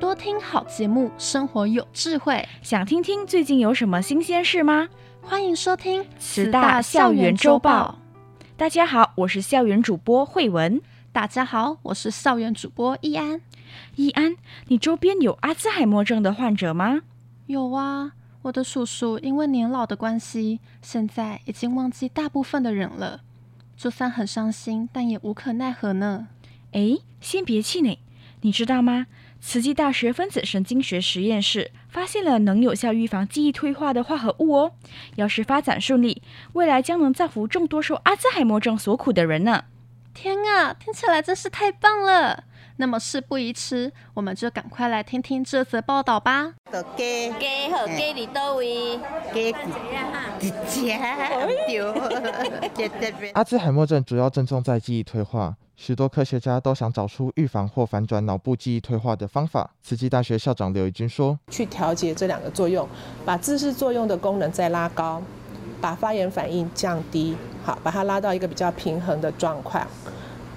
多听好节目，生活有智慧。想听听最近有什么新鲜事吗？欢迎收听慈大校园周报。大家好，我是校园主播慧文。大家好，我是校园主播易安。易安，你周边有阿兹海默症的患者吗？有啊，我的叔叔因为年老的关系，现在已经忘记大部分的人了。就算很伤心，但也无可奈何呢。哎，先别气馁，你知道吗？慈济大学分子神经学实验室发现了能有效预防记忆退化的化合物哦！要是发展顺利，未来将能造福众多受阿兹海默症所苦的人呢！天啊，听起来真是太棒了！那么事不宜迟，我们就赶快来听听这则报道吧。阿兹海默症主要症状在记忆退化。许多科学家都想找出预防或反转脑部记忆退化的方法。慈济大学校长刘怡君说：“去调节这两个作用，把自噬作用的功能再拉高，把发炎反应降低，好，把它拉到一个比较平衡的状况。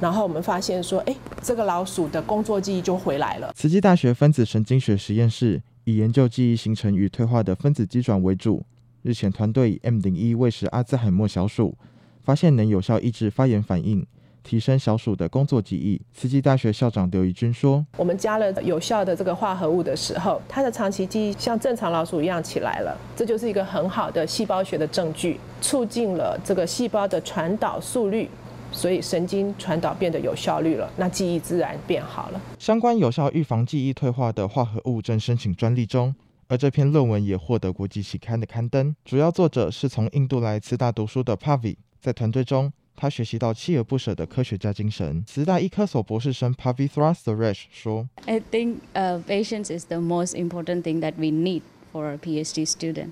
然后我们发现说，哎，这个老鼠的工作记忆就回来了。”慈济大学分子神经学实验室以研究记忆形成与退化的分子机转为主。日前，团队以 M 零一喂食阿兹海默小鼠，发现能有效抑制发炎反应。提升小鼠的工作记忆。慈济大学校长刘怡君说：“我们加了有效的这个化合物的时候，它的长期记忆像正常老鼠一样起来了，这就是一个很好的细胞学的证据，促进了这个细胞的传导速率，所以神经传导变得有效率了，那记忆自然变好了。”相关有效预防记忆退化的化合物正申请专利中，而这篇论文也获得国际期刊的刊登。主要作者是从印度来慈大读书的 Pavi，在团队中。他学习到锲而不舍的科学家精神。慈大医科所博士生 Pavithra Suresh 说：“I think, uh, patience is the most important thing that we need for a PhD student.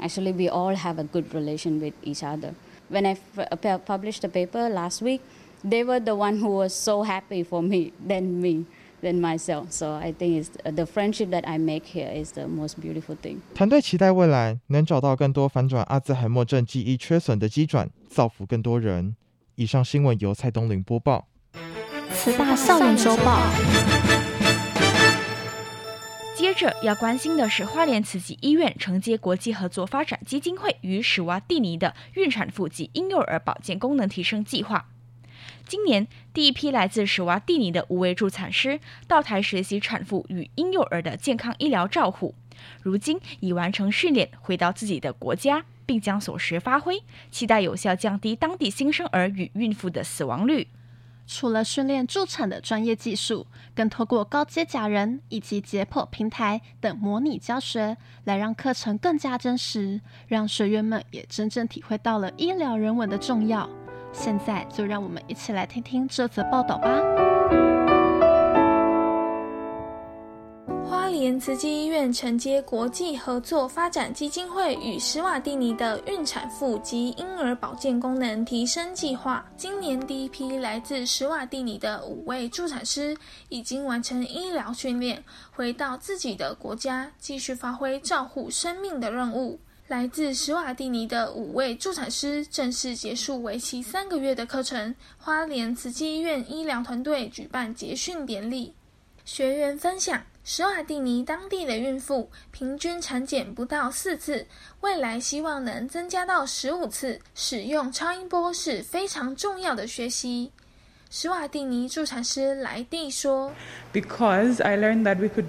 Actually, we all have a good relation with each other. When I published the paper last week, they were the one who was so happy for me than me.” than myself, so I think it's the friendship that I make here is the most beautiful thing. 团队期待未来能找到更多反转阿兹海默症记忆缺损的机转，造福更多人。以上新闻由蔡东林播报。慈大校园周报。 接着要关心的是，花莲慈济医院承接国际合作发展基金会与史瓦蒂尼的孕产妇及婴幼儿保健功能提升计划。今年第一批来自史瓦蒂尼的五位助产师到台学习产妇与婴幼儿的健康医疗照护，如今已完成训练，回到自己的国家，并将所学发挥，期待有效降低当地新生儿与孕妇的死亡率。除了训练助产的专业技术，更透过高阶假人以及解剖平台等模拟教学，来让课程更加真实，让学员们也真正体会到了医疗人文的重要。现在就让我们一起来听听这则报道吧。莲慈济医院承接国际合作发展基金会与史瓦蒂尼的孕产妇及婴儿保健功能提升计划，今年第一批来自史瓦蒂尼的五位助产师已经完成医疗训练，回到自己的国家，继续发挥照护生命的任务。来自史瓦蒂尼的五位助产师正式结束为期三个月的课程。花莲慈济医院医疗团队举办结训典礼，学员分享：史瓦蒂尼当地的孕妇平均产检不到四次，未来希望能增加到十五次。使用超音波是非常重要的学习。史瓦蒂尼助产师莱蒂说：“Because I learned that we could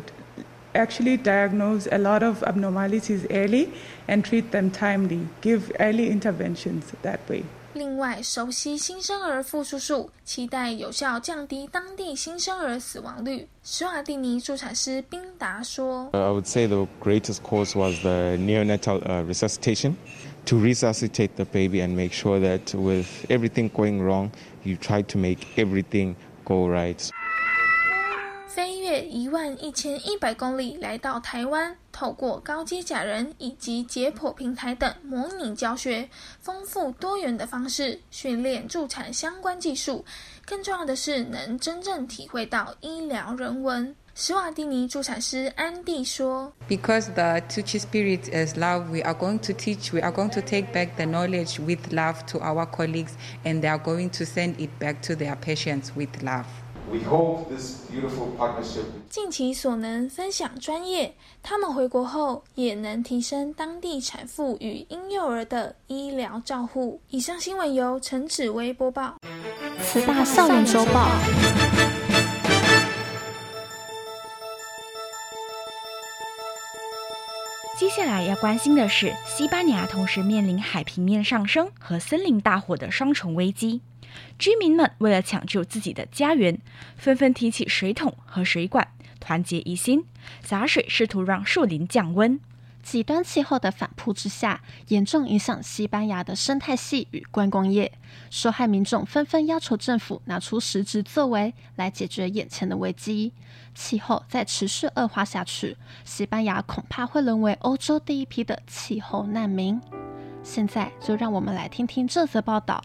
actually diagnose a lot of abnormalities early。” and treat them timely, give early interventions that way. 另外，熟悉新生儿复述术，期待有效降低当地新生儿死亡率。史瓦蒂尼助产师宾达说：“I would say the greatest cause was the neonatal resuscitation, to resuscitate the baby and make sure that with everything going wrong, you try to make everything go right.” 一万一千一百公里来到台湾，透过高阶假人以及解剖平台等模拟教学，丰富多元的方式训练助产相关技术。更重要的是，能真正体会到医疗人文。史瓦蒂尼助产师安迪说：“Because the Tuchi spirit is love, we are going to teach, we are going to take back the knowledge with love to our colleagues, and they are going to send it back to their patients with love.” We hope this beautiful partnership. 尽其所能分享专业，他们回国后也能提升当地产妇与婴幼儿的医疗照护。以上新闻由陈芷薇播报。慈大校园周报。接下来要关心的是，西班牙同时面临海平面上升和森林大火的双重危机。居民们为了抢救自己的家园，纷纷提起水桶和水管，团结一心，洒水试图让树林降温。极端气候的反扑之下，严重影响西班牙的生态系与观光业。受害民众纷纷要求政府拿出实质作为来解决眼前的危机。气候再持续恶化下去，西班牙恐怕会沦为欧洲第一批的气候难民。现在就让我们来听听这则报道。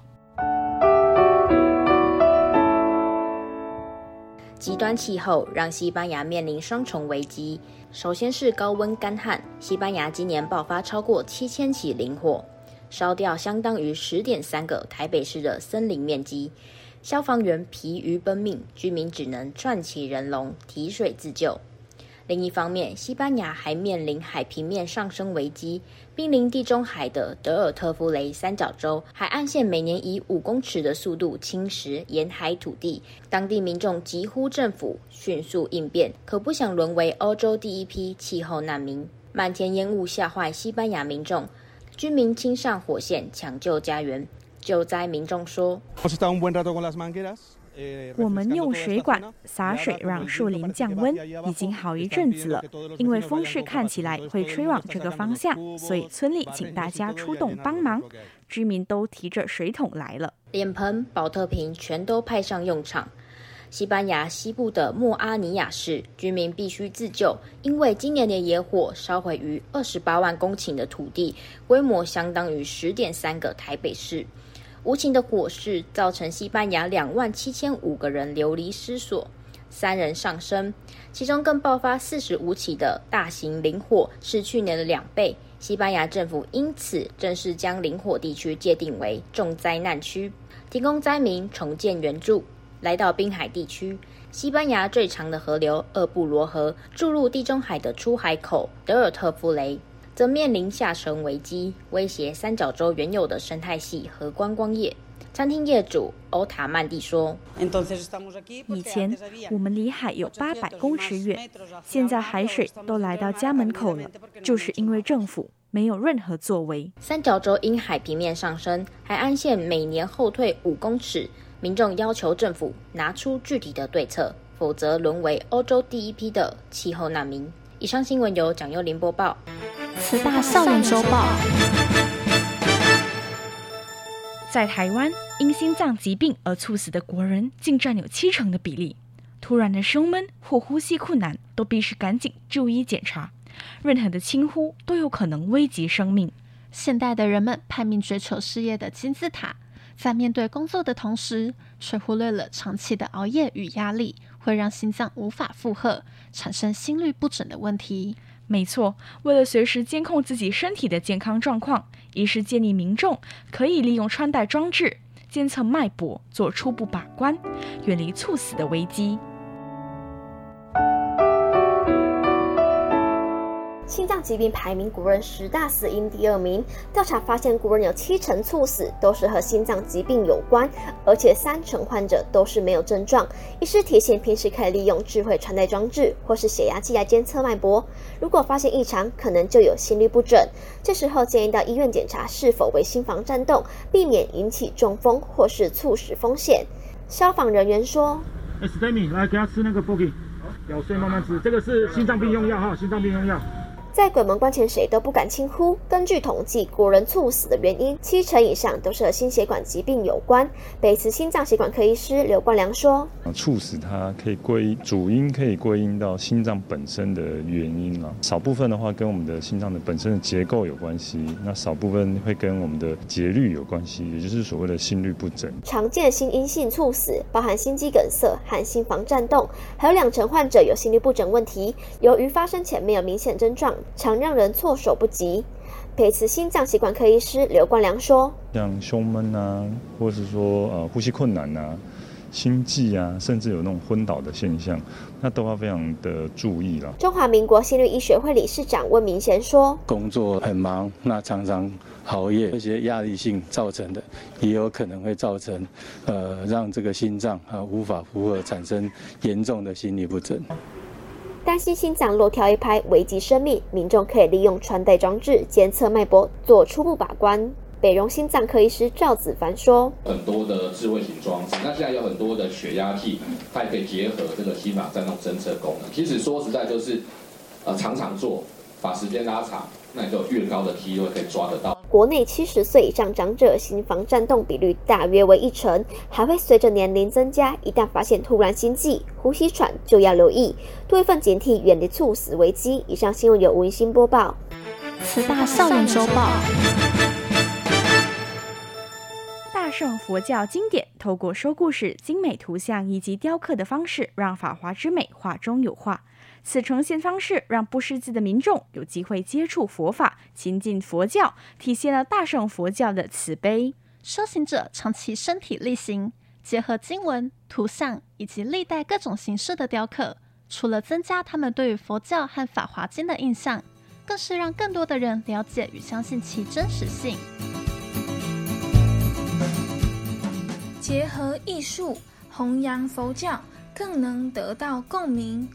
极端气候让西班牙面临双重危机。首先是高温干旱，西班牙今年爆发超过七千起林火，烧掉相当于十点三个台北市的森林面积，消防员疲于奔命，居民只能串起人龙提水自救。另一方面，西班牙还面临海平面上升危机。濒临地中海的德尔特夫雷三角洲海岸线每年以五公尺的速度侵蚀沿海土地，当地民众疾呼政府迅速应变，可不想沦为欧洲第一批气候难民。漫天烟雾吓坏西班牙民众，居民亲上火线抢救家园。救灾民众说。我们用水管洒水让树林降温，已经好一阵子了。因为风势看起来会吹往这个方向，所以村里请大家出动帮忙。居民都提着水桶来了，脸盆、保特瓶全都派上用场。西班牙西部的莫阿尼亚市居民必须自救，因为今年的野火烧毁逾二十八万公顷的土地，规模相当于十点三个台北市。无情的火势造成西班牙两万七千五个人流离失所，三人丧生，其中更爆发四十五起的大型林火，是去年的两倍。西班牙政府因此正式将林火地区界定为重灾难区，提供灾民重建援助。来到滨海地区，西班牙最长的河流厄布罗河注入地中海的出海口德尔特夫雷。则面临下沉危机，威胁三角洲原有的生态系和观光业。餐厅业主欧塔曼蒂说：“以前我们离海有八百公尺远，现在海水都来到家门口了，就是因为政府没有任何作为。三角洲因海平面上升，海岸线每年后退五公尺，民众要求政府拿出具体的对策，否则沦为欧洲第一批的气候难民。”以上新闻由蒋佑林播报。慈大校园周报。在台湾，因心脏疾病而猝死的国人竟占有七成的比例。突然的胸闷或呼吸困难，都必须赶紧就医检查。任何的轻忽都有可能危及生命。现代的人们拼命追求事业的金字塔，在面对工作的同时，却忽略了长期的熬夜与压力会让心脏无法负荷，产生心律不整的问题。没错，为了随时监控自己身体的健康状况，一是建议民众可以利用穿戴装置监测脉搏，做初步把关，远离猝死的危机。疾病排名国人十大死因第二名。调查发现，国人有七成猝死都是和心脏疾病有关，而且三成患者都是没有症状。医师提醒，平时可以利用智慧穿戴装置或是血压计来监测脉搏。如果发现异常，可能就有心律不整。这时候建议到医院检查是否为心房颤动，避免引起中风或是猝死风险。消防人员说：“哎，Stamy，来给他吃那个 Bogi，咬碎慢慢吃，这个是心脏病用药哈，心脏病用药。”在鬼门关前谁都不敢轻忽。根据统计，国人猝死的原因七成以上都是和心血管疾病有关。北慈心脏血管科医师刘冠良说：“猝死它可以归主因可以归因到心脏本身的原因啊，少部分的话跟我们的心脏的本身的结构有关系，那少部分会跟我们的节律有关系，也就是所谓的心律不整。常见心因性猝死包含心肌梗塞和心房颤动，还有两成患者有心律不整问题。由于发生前没有明显症状，常让人措手不及。北慈心脏血管科医师刘冠良说：“像胸闷啊，或是说呃呼吸困难啊。”心悸啊，甚至有那种昏倒的现象，那都要非常的注意了。中华民国心律医学会理事长温明贤说：“工作很忙，那常常熬夜，这些压力性造成的，也有可能会造成，呃，让这个心脏啊无法负荷，产生严重的心律不整。担心心脏漏跳一拍危及生命，民众可以利用穿戴装置监测脉搏，做初步把关。”北荣心脏科医师赵子凡说：“很多的智慧型装置，那现在有很多的血压计，它也可以结合这个心房颤动侦测功能。其实说实在，就是呃常常做，把时间拉长，那你就越高的机会可以抓得到。国内七十岁以上长者心房颤动比率大约为一成，还会随着年龄增加。一旦发现突然心悸、呼吸喘，就要留意，多一份警惕，远离猝死危机。以上新闻由吴一新播报，慈大校园周报。”大圣佛教经典透过说故事、精美图像以及雕刻的方式，让法华之美画中有画。此呈现方式让不识字的民众有机会接触佛法、亲近佛教，体现了大圣佛教的慈悲。修行者长期身体力行，结合经文、图像以及历代各种形式的雕刻，除了增加他们对于佛教和法华经的印象，更是让更多的人了解与相信其真实性。结合艺术弘扬佛教，更能得到共鸣。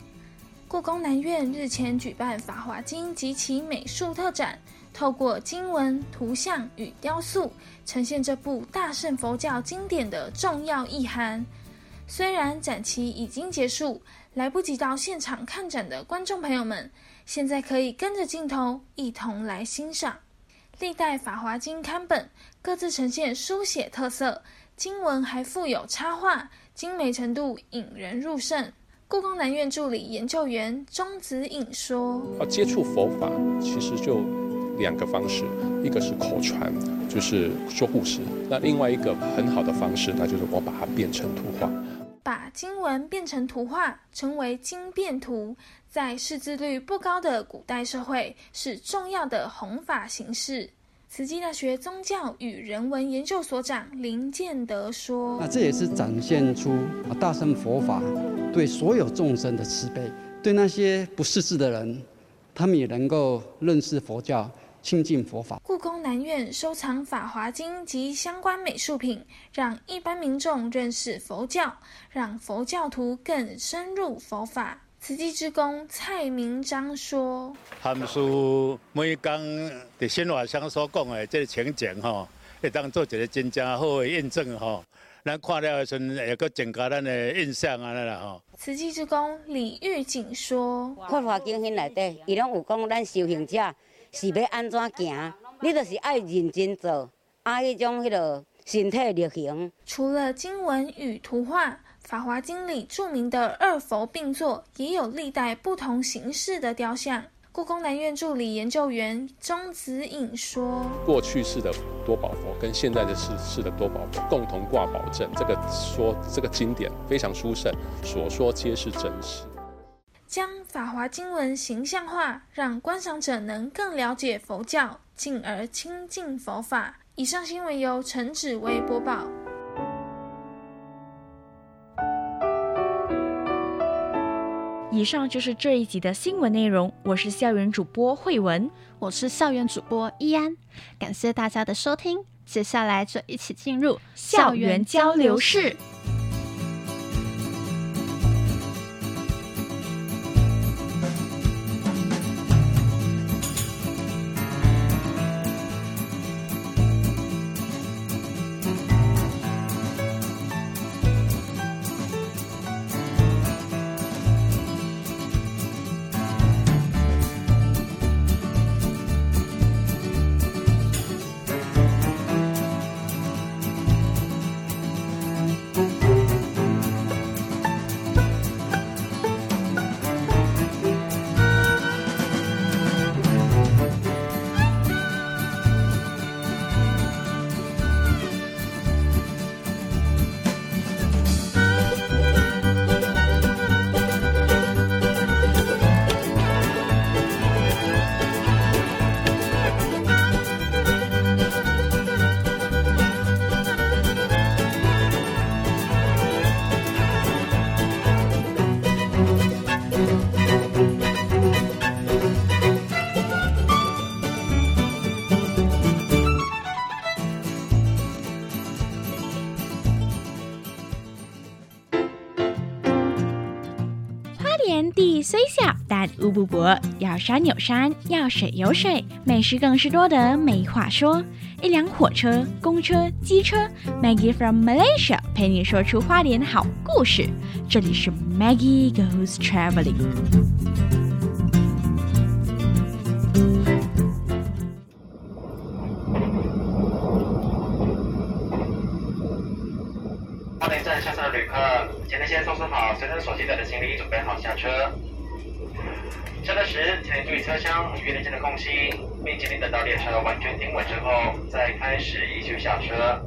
故宫南院日前举办《法华经》及其美术特展，透过经文、图像与雕塑，呈现这部大乘佛教经典的重要意涵。虽然展期已经结束，来不及到现场看展的观众朋友们，现在可以跟着镜头一同来欣赏。历代《法华经》刊本各自呈现书写特色。经文还附有插画，精美程度引人入胜。故宫南院助理研究员钟子颖说：“要接触佛法，其实就两个方式，一个是口传，就是说故事；那另外一个很好的方式，那就是我把它变成图画。把经文变成图画，成为经变图，在识字率不高的古代社会，是重要的弘法形式。”慈济大学宗教与人文研究所长林建德说：“那这也是展现出啊大乘佛法对所有众生的慈悲，对那些不识字的人，他们也能够认识佛教，亲近佛法。”故宫南院收藏《法华经》及相关美术品，让一般民众认识佛教，让佛教徒更深入佛法。慈济之工蔡明章说：“含书每讲在新华乡所讲的这个情景吼，会当做一个真正好的印证吼。咱看了的时阵，也阁增加咱的印象啊啦吼。”慈济之工李玉锦说：“法华经里内底，伊拢有讲咱修行者是要安怎行，你就是爱认真做，爱迄种迄落身体力行。”除了经文与图画。《法华经》里著名的二佛并坐，也有历代不同形式的雕像。故宫南院助理研究员钟子颖说：“过去式的多宝佛跟现在的式式的多宝佛共同挂宝阵，这个说这个经典非常殊胜，所说皆是真实。将法华经文形象化，让观赏者能更了解佛教，进而亲近佛法。”以上新闻由陈芷薇播报。以上就是这一集的新闻内容。我是校园主播慧文，我是校园主播依安。感谢大家的收听，接下来就一起进入校园交流室。地虽小但无不薄，要山有山，要水有水，美食更是多得没话说。一辆火车、公车、机车，Maggie from Malaysia 陪你说出花莲好故事。这里是 Maggie Goes Traveling。请您先收拾好随身所携带的行李，准备好下车。下车时，请您注意车厢与连接的空隙，并请您等到列车完全停稳之后，再开始依序下车。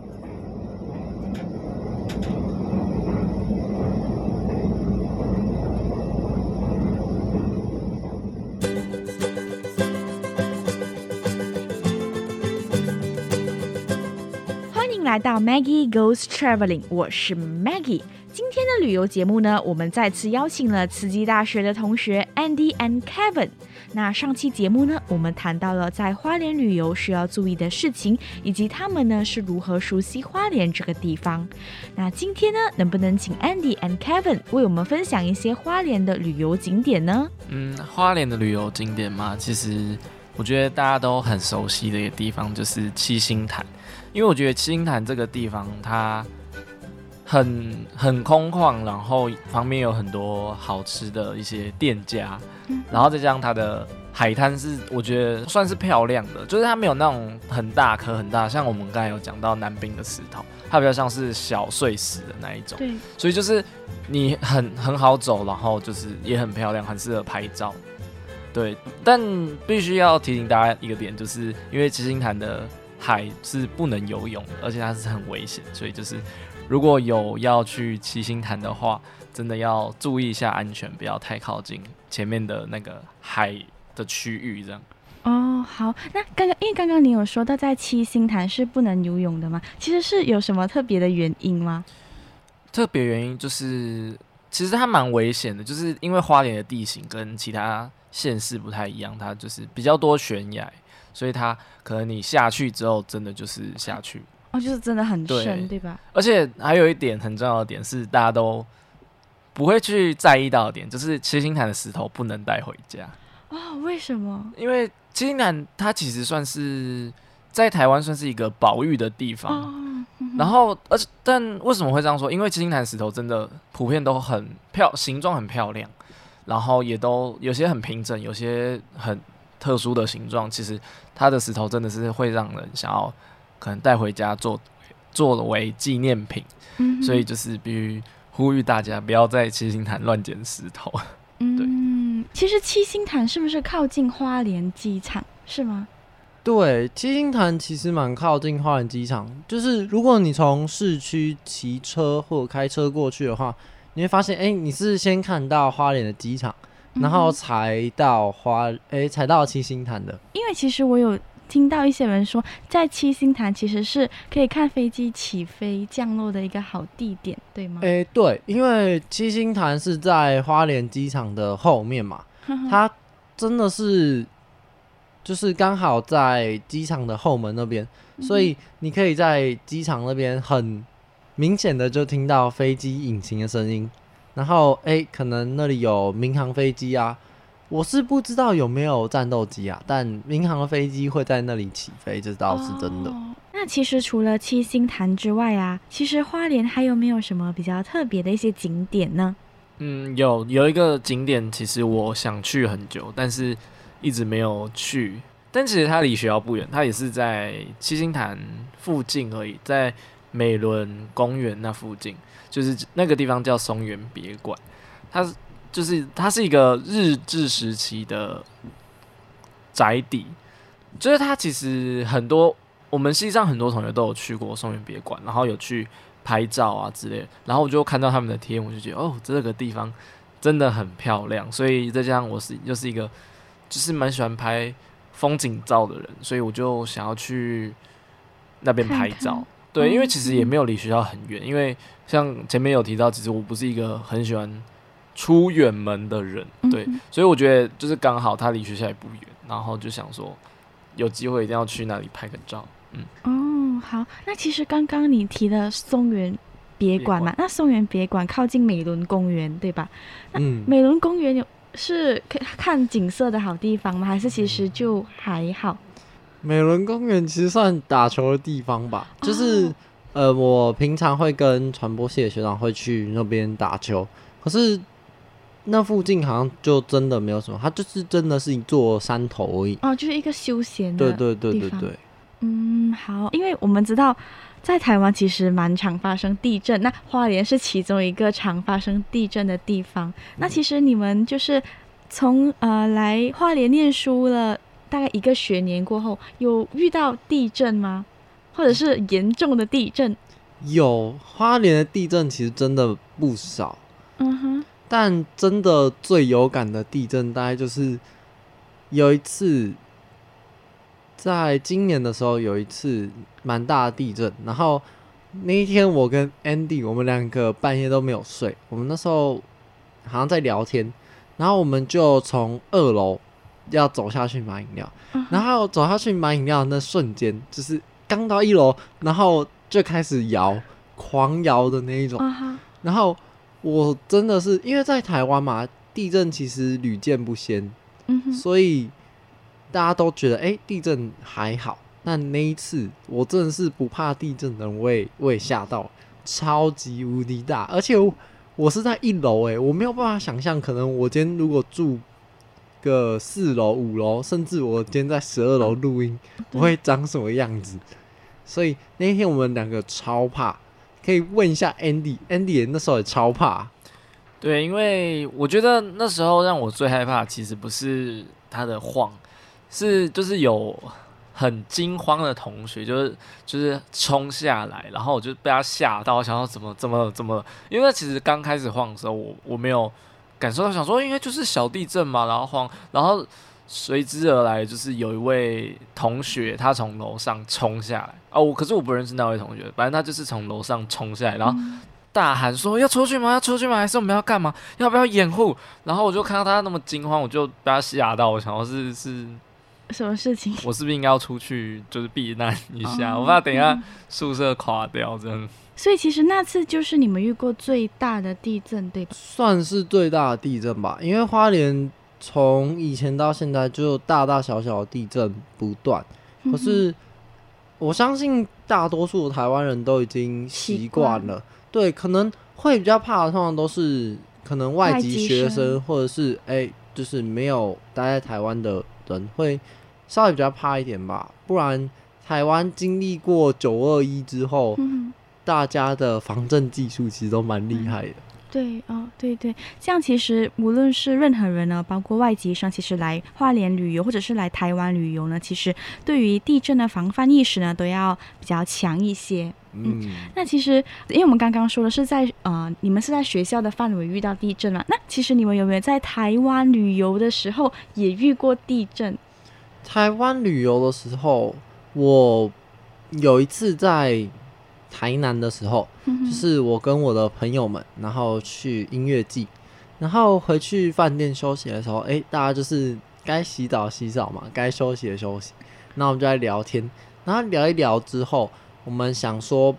来到 Maggie Goes Traveling，我是 Maggie。今天的旅游节目呢，我们再次邀请了慈济大学的同学 Andy and Kevin。那上期节目呢，我们谈到了在花莲旅游需要注意的事情，以及他们呢是如何熟悉花莲这个地方。那今天呢，能不能请 Andy and Kevin 为我们分享一些花莲的旅游景点呢？嗯，花莲的旅游景点嘛，其实我觉得大家都很熟悉的一个地方就是七星潭，因为我觉得七星潭这个地方它。很很空旷，然后旁边有很多好吃的一些店家，然后再加上它的海滩是我觉得算是漂亮的，就是它没有那种很大颗很大，像我们刚才有讲到南滨的石头，它比较像是小碎石的那一种，对，所以就是你很很好走，然后就是也很漂亮，很适合拍照，对，但必须要提醒大家一个点，就是因为七星潭的海是不能游泳，而且它是很危险，所以就是。如果有要去七星潭的话，真的要注意一下安全，不要太靠近前面的那个海的区域，这样。哦，好，那刚刚因为刚刚你有说到在七星潭是不能游泳的吗？其实是有什么特别的原因吗？特别原因就是，其实它蛮危险的，就是因为花莲的地形跟其他县市不太一样，它就是比较多悬崖，所以它可能你下去之后，真的就是下去。哦，就是真的很深，对，对吧？而且还有一点很重要的点是，大家都不会去在意到的点，就是七星潭的石头不能带回家。哦，为什么？因为七星潭它其实算是在台湾算是一个保育的地方。哦嗯、然后，而且但为什么会这样说？因为七星潭石头真的普遍都很漂，形状很漂亮，然后也都有些很平整，有些很特殊的形状。其实它的石头真的是会让人想要。可能带回家做作为纪念品，嗯，所以就是必须呼吁大家不要在七星潭乱捡石头。对，嗯，其实七星潭是不是靠近花莲机场？是吗？对，七星潭其实蛮靠近花莲机场。就是如果你从市区骑车或者开车过去的话，你会发现，哎、欸，你是先看到花莲的机场，然后才到花，哎、欸，才到七星潭的。因为其实我有。听到一些人说，在七星潭其实是可以看飞机起飞降落的一个好地点，对吗？诶、欸，对，因为七星潭是在花莲机场的后面嘛，它真的是就是刚好在机场的后门那边，所以你可以在机场那边很明显的就听到飞机引擎的声音，然后诶、欸，可能那里有民航飞机啊。我是不知道有没有战斗机啊，但民航的飞机会在那里起飞，这倒是真的。哦，那其实除了七星潭之外啊，其实花莲还有没有什么比较特别的一些景点呢？嗯，有有一个景点，其实我想去很久，但是一直没有去。但其实它离学校不远，它也是在七星潭附近而已，在美仑公园那附近，就是那个地方叫松原别馆，它是。就是它是一个日治时期的宅邸，就是它其实很多我们系上很多同学都有去过松原别馆，然后有去拍照啊之类的，然后我就看到他们的贴，我就觉得哦，这个地方真的很漂亮，所以再加上我是又是一个就是蛮喜欢拍风景照的人，所以我就想要去那边拍照。看看对，因为其实也没有离学校很远，因为像前面有提到，其实我不是一个很喜欢。出远门的人，对，嗯、所以我觉得就是刚好他离学校也不远，然后就想说有机会一定要去那里拍个照。嗯，哦，好，那其实刚刚你提的松原别馆嘛，那松原别馆靠近美伦公园对吧？那，美伦公园有是看景色的好地方吗？还是其实就还好？美伦公园其实算打球的地方吧，就是、哦、呃，我平常会跟传播系的学长会去那边打球，可是那附近好像就真的没有什么，它就是真的是一座山头而已。哦，就是一个休闲的。对对对对对。嗯，好，因为我们知道在台湾其实蛮常发生地震，那花莲是其中一个常发生地震的地方。嗯、那其实你们就是从呃来花莲念书了。大概一个学年过后，有遇到地震吗？或者是严重的地震？有，花莲的地震其实真的不少。嗯哼。但真的最有感的地震，大概就是有一次，在今年的时候有一次蛮大的地震。然后那一天，我跟 Andy 我们两个半夜都没有睡。我们那时候好像在聊天，然后我们就从二楼。要走下去买饮料，然后走下去买饮料那瞬间，就是刚到一楼，然后就开始摇，狂摇的那一种。然后我真的是因为在台湾嘛，地震其实屡见不鲜，所以大家都觉得哎、欸，地震还好。但那一次，我真的是不怕地震的人，我也我也吓到，超级无敌大，而且我，我是在一楼，哎，我没有办法想象，可能我今天如果住。个四楼、五楼，甚至我今天在十二楼录音，我会长什么样子？所以那天我们两个超怕，可以问一下 Andy，Andy 那时候也超怕。对，因为我觉得那时候让我最害怕，其实不是他的晃，是就是有很惊慌的同学，就是就是冲下来，然后我就被他吓到，想要怎么怎么怎么，因为其实刚开始晃的时候，我我没有。感受到想说，应该就是小地震嘛，然后晃，然后随之而来就是有一位同学，他从楼上冲下来哦，我可是我不认识那位同学，反正他就是从楼上冲下来，然后大喊说要出去吗？要出去吗？还是我们要干嘛？要不要掩护？然后我就看到他那么惊慌，我就被他吓到，我想要是是什么事情？我是不是应该要出去就是避难一下？我怕等一下宿舍垮掉，这样。所以其实那次就是你们遇过最大的地震，对吧？算是最大的地震吧，因为花莲从以前到现在就大大小小的地震不断。可是我相信大多数台湾人都已经习惯了。对，可能会比较怕的，通常都是可能外籍学生，或者是哎、欸，就是没有待在台湾的人会稍微比较怕一点吧。不然台湾经历过九二一之后。嗯大家的防震技术其实都蛮厉害的。嗯、对哦，对对，这样其实无论是任何人呢，包括外籍生，其实来花莲旅游或者是来台湾旅游呢，其实对于地震的防范意识呢，都要比较强一些。嗯，嗯，那其实因为我们刚刚说的是在呃，你们是在学校的范围遇到地震了？那其实你们有没有在台湾旅游的时候也遇过地震？台湾旅游的时候，我有一次在。台南的时候，就是我跟我的朋友们，然后去音乐季，然后回去饭店休息的时候，哎、欸，大家就是该洗澡洗澡嘛，该休息的休息，那我们就在聊天，然后聊一聊之后，我们想说，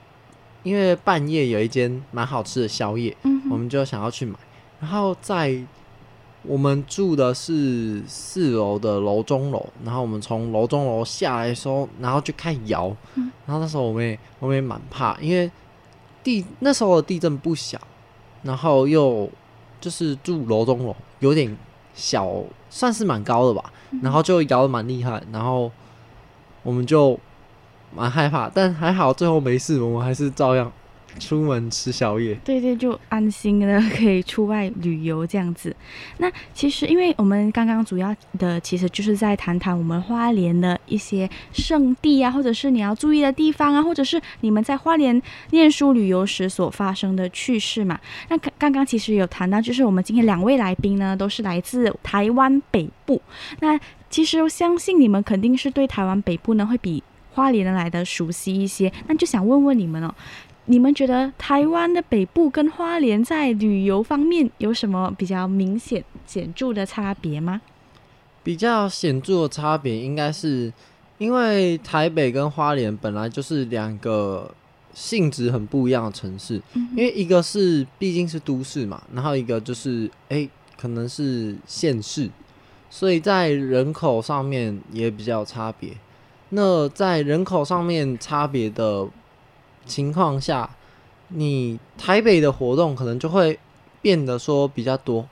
因为半夜有一间蛮好吃的宵夜，我们就想要去买，然后在。我们住的是四楼的楼中楼，然后我们从楼中楼下来的时候，然后就开始摇，然后那时候我们也我们也蛮怕，因为地那时候的地震不小，然后又就是住楼中楼，有点小，算是蛮高的吧，然后就摇的蛮厉害，然后我们就蛮害怕，但还好最后没事，我们还是照样。出门吃宵夜，对对，就安心的可以出外旅游这样子。那其实，因为我们刚刚主要的其实就是在谈谈我们花莲的一些圣地啊，或者是你要注意的地方啊，或者是你们在花莲念书旅游时所发生的趣事嘛。那刚刚其实有谈到，就是我们今天两位来宾呢，都是来自台湾北部。那其实我相信你们肯定是对台湾北部呢会比花莲来的熟悉一些。那就想问问你们哦。你们觉得台湾的北部跟花莲在旅游方面有什么比较明显显著的差别吗？比较显著的差别应该是，因为台北跟花莲本来就是两个性质很不一样的城市，嗯、因为一个是毕竟是都市嘛，然后一个就是哎可能是县市，所以在人口上面也比较有差别。那在人口上面差别的情况下，你台北的活动可能就会变得说比较多。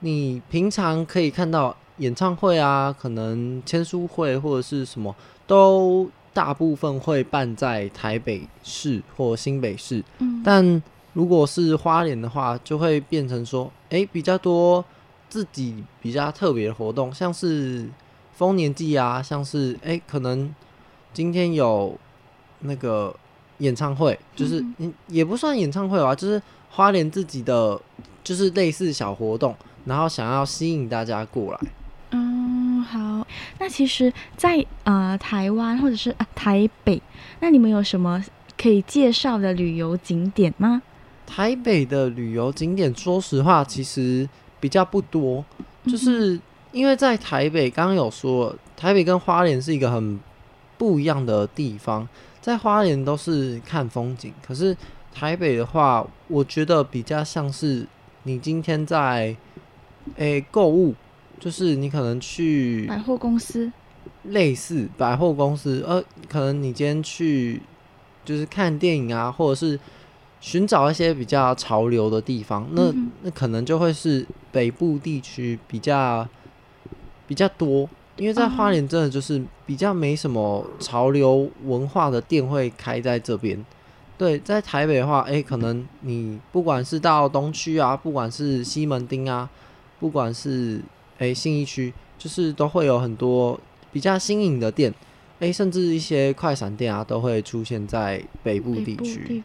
你平常可以看到演唱会啊，可能签书会或者是什么，都大部分会办在台北市或新北市。嗯，但如果是花莲的话，就会变成说，哎、欸，比较多自己比较特别的活动，像是。丰年祭啊，像是哎、欸，可能今天有那个演唱会，就是嗯，也不算演唱会吧，就是花莲自己的，就是类似小活动，然后想要吸引大家过来。嗯，好。那其实在，在呃台湾或者是啊台北，那你们有什么可以介绍的旅游景点吗？台北的旅游景点，说实话，其实比较不多，就是。嗯因为在台北，刚刚有说，台北跟花莲是一个很不一样的地方。在花莲都是看风景，可是台北的话，我觉得比较像是你今天在诶购物，就是你可能去百货公司，类似百货公司，呃，可能你今天去就是看电影啊，或者是寻找一些比较潮流的地方，那那可能就会是北部地区比较。比较多，因为在花莲真的就是比较没什么潮流文化的店会开在这边。对，在台北的话，诶、欸，可能你不管是到东区啊，不管是西门町啊，不管是诶、欸、信义区，就是都会有很多比较新颖的店，诶、欸，甚至一些快闪店啊，都会出现在北部地区。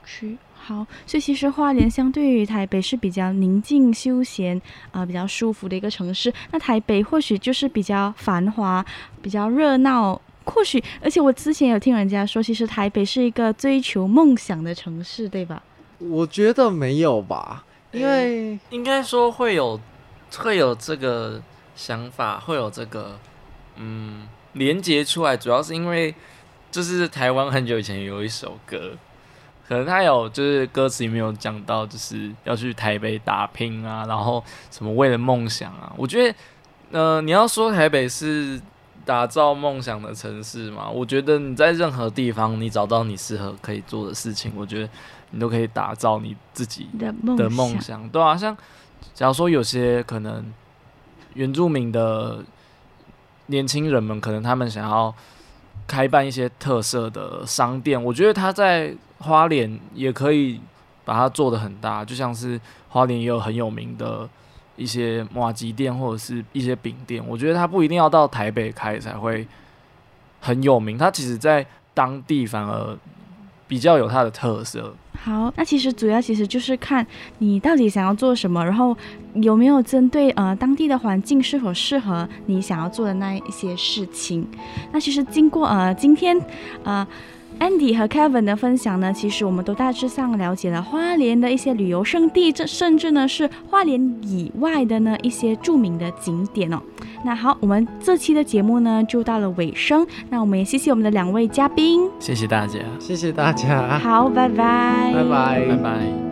好，所以其实花莲相对于台北是比较宁静休闲啊、呃，比较舒服的一个城市。那台北或许就是比较繁华、比较热闹。或许，而且我之前有听人家说，其实台北是一个追求梦想的城市，对吧？我觉得没有吧，因为、欸、应该说会有会有这个想法，会有这个嗯连接出来，主要是因为就是台湾很久以前有一首歌。可能他有就是歌词里面有讲到，就是要去台北打拼啊，然后什么为了梦想啊。我觉得，呃，你要说台北是打造梦想的城市嘛，我觉得你在任何地方，你找到你适合可以做的事情，我觉得你都可以打造你自己的梦想。对啊，像假如说有些可能原住民的年轻人们，可能他们想要开办一些特色的商店，我觉得他在。花莲也可以把它做得很大，就像是花莲也有很有名的一些麻糬店或者是一些饼店。我觉得它不一定要到台北开才会很有名，它其实在当地反而比较有它的特色。好，那其实主要其实就是看你到底想要做什么，然后有没有针对呃当地的环境是否适合你想要做的那一些事情。那其实经过呃今天呃。Andy 和 Kevin 的分享呢，其实我们都大致上了解了花莲的一些旅游胜地，这甚至呢是花莲以外的呢一些著名的景点哦。那好，我们这期的节目呢就到了尾声，那我们也谢谢我们的两位嘉宾，谢谢大家，谢谢大家，好，拜拜，拜拜，拜拜。